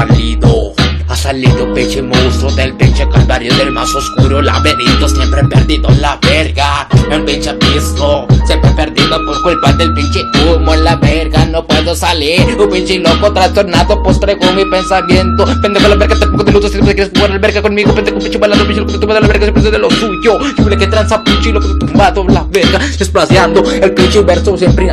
Ha salido pinche monstruo del pinche calvario del más oscuro laberinto. Siempre perdido la verga, el pinche abismo. Siempre perdido por culpa del pinche humo en la verga. No puedo salir, un pinche loco trastornado traigo mi pensamiento. Pendejo la verga, te pongo de luto si te quieres jugar la verga conmigo. Pendejo pinche balado, pinche loco, tumbado la verga Siempre de lo suyo, yo que tranza pinche loco tumbado la verga. Desplaciando el pinche verso siempre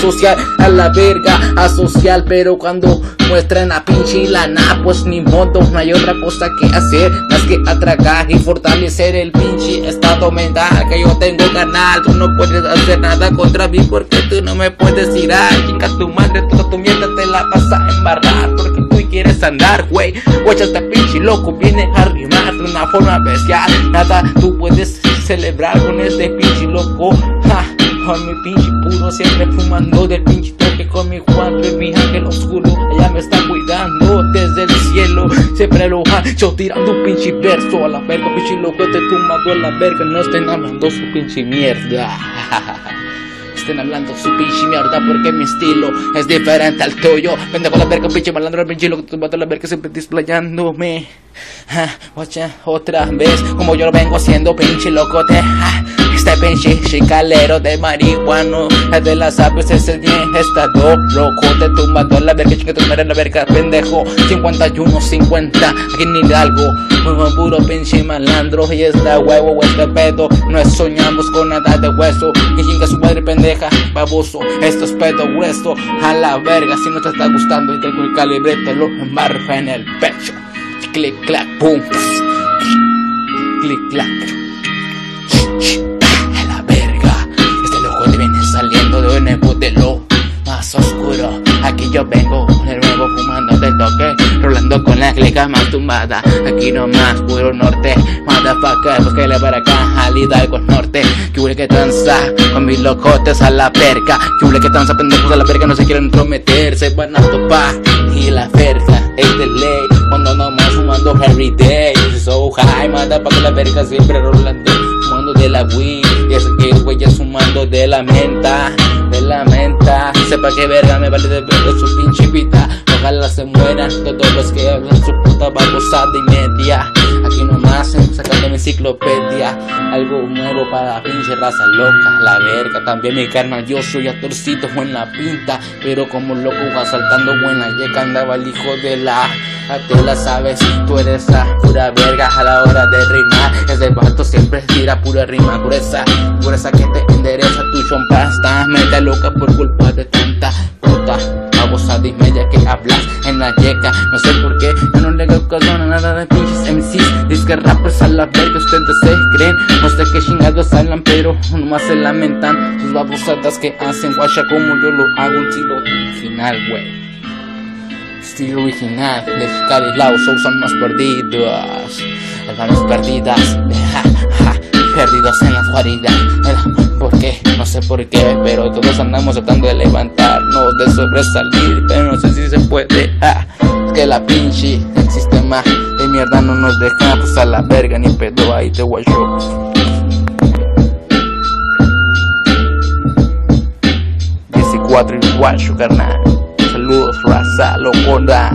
social A la verga, asocial. Pero cuando muestran a pinche lana Pues ni modo no hay otra cosa que hacer más que atracar y fortalecer el pinche estado mental. Que yo tengo canal. Tú no puedes hacer nada contra mí porque tú no me puedes tirar. Chica, tu madre, toda tu mierda te la vas a embarrar porque tú quieres andar, güey. Guacha, este pinche loco viene a rimar de una forma bestial. Nada tú puedes celebrar con este pinche loco. Ja, con mi pinche puro, siempre fumando del pinche toque con mi cuatro y mi ángel oscuro. Ella me está cuidando desde el cielo. Siempre lo yo tirando un pinche verso a la verga, pinche loco te tumbando a la verga. No estén hablando su pinche mierda. estén hablando su pinche mierda porque mi estilo es diferente al tuyo. con la verga, pinche malandro, pinche loco, tumbando la verga, siempre displayándome. otra vez, como yo lo vengo haciendo, pinche locote. Pinche chicalero de marihuano. Es de las aves, ese bien estado loco Te tumbando la verga, chica, tu madre la verga, pendejo. 51, 50, aquí ni algo. Un puro pinche malandro Y esta huevo, este pedo. No soñamos con nada de hueso. Que chinga su madre pendeja, baboso. Esto es pedo grueso, a la verga Si no te está gustando y tengo el calibre Te lo embarro en el pecho. Clic, clac, pum. Clic, clac yo vengo de nuevo fumando de toque Rolando con la clica más tumbada Aquí nomás, puro norte Motherfucker, búsquele para acá Al Hidalgo norte. Que huele que tranza Con mis locotes a la perca Que huele que tranza pendejos a la verga No se quieren entrometer Se van a topar Y la verga es de ley. Cuando nomás fumando every day. So high, motherfucker la verga siempre rolando Fumando de la weed. Y es que güey es fumando de la menta De la menta Sepa que verga me vale de ver su pinche vida. Ojalá se mueran todos los que hablan su puta babosada y media Aquí nomás sacando mi enciclopedia Algo nuevo para pinche raza loca La verga, también mi carnal Yo soy atorcito en la pinta Pero como loco va saltando buena yeca andaba el hijo de la a la sabes, tú eres la pura verga a la hora de rimar. Ese vato siempre tira pura rima, pureza, pureza que te endereza tu chompa. Está media loca por culpa de tanta puta babosada y media que hablas en la yeca. No sé por qué, yo no le hago caso a nada de pinches Que rappers a la verga, ustedes se creen. No sé qué chingados hablan, pero nomás se lamentan. Sus babosadas que hacen guacha como yo lo hago, un tiro final, wey estilo original de Carislao son más perdidos, manos perdidas, perdidos en la guarida. ¿Por qué? No sé por qué, pero todos andamos tratando de levantarnos, de sobresalir, pero no sé si se puede. es que la pinche el sistema mierda no nos deja, pues a la verga ni pedo ahí te guacho. 14 y guacho, carnal. Saludos, raza, locura.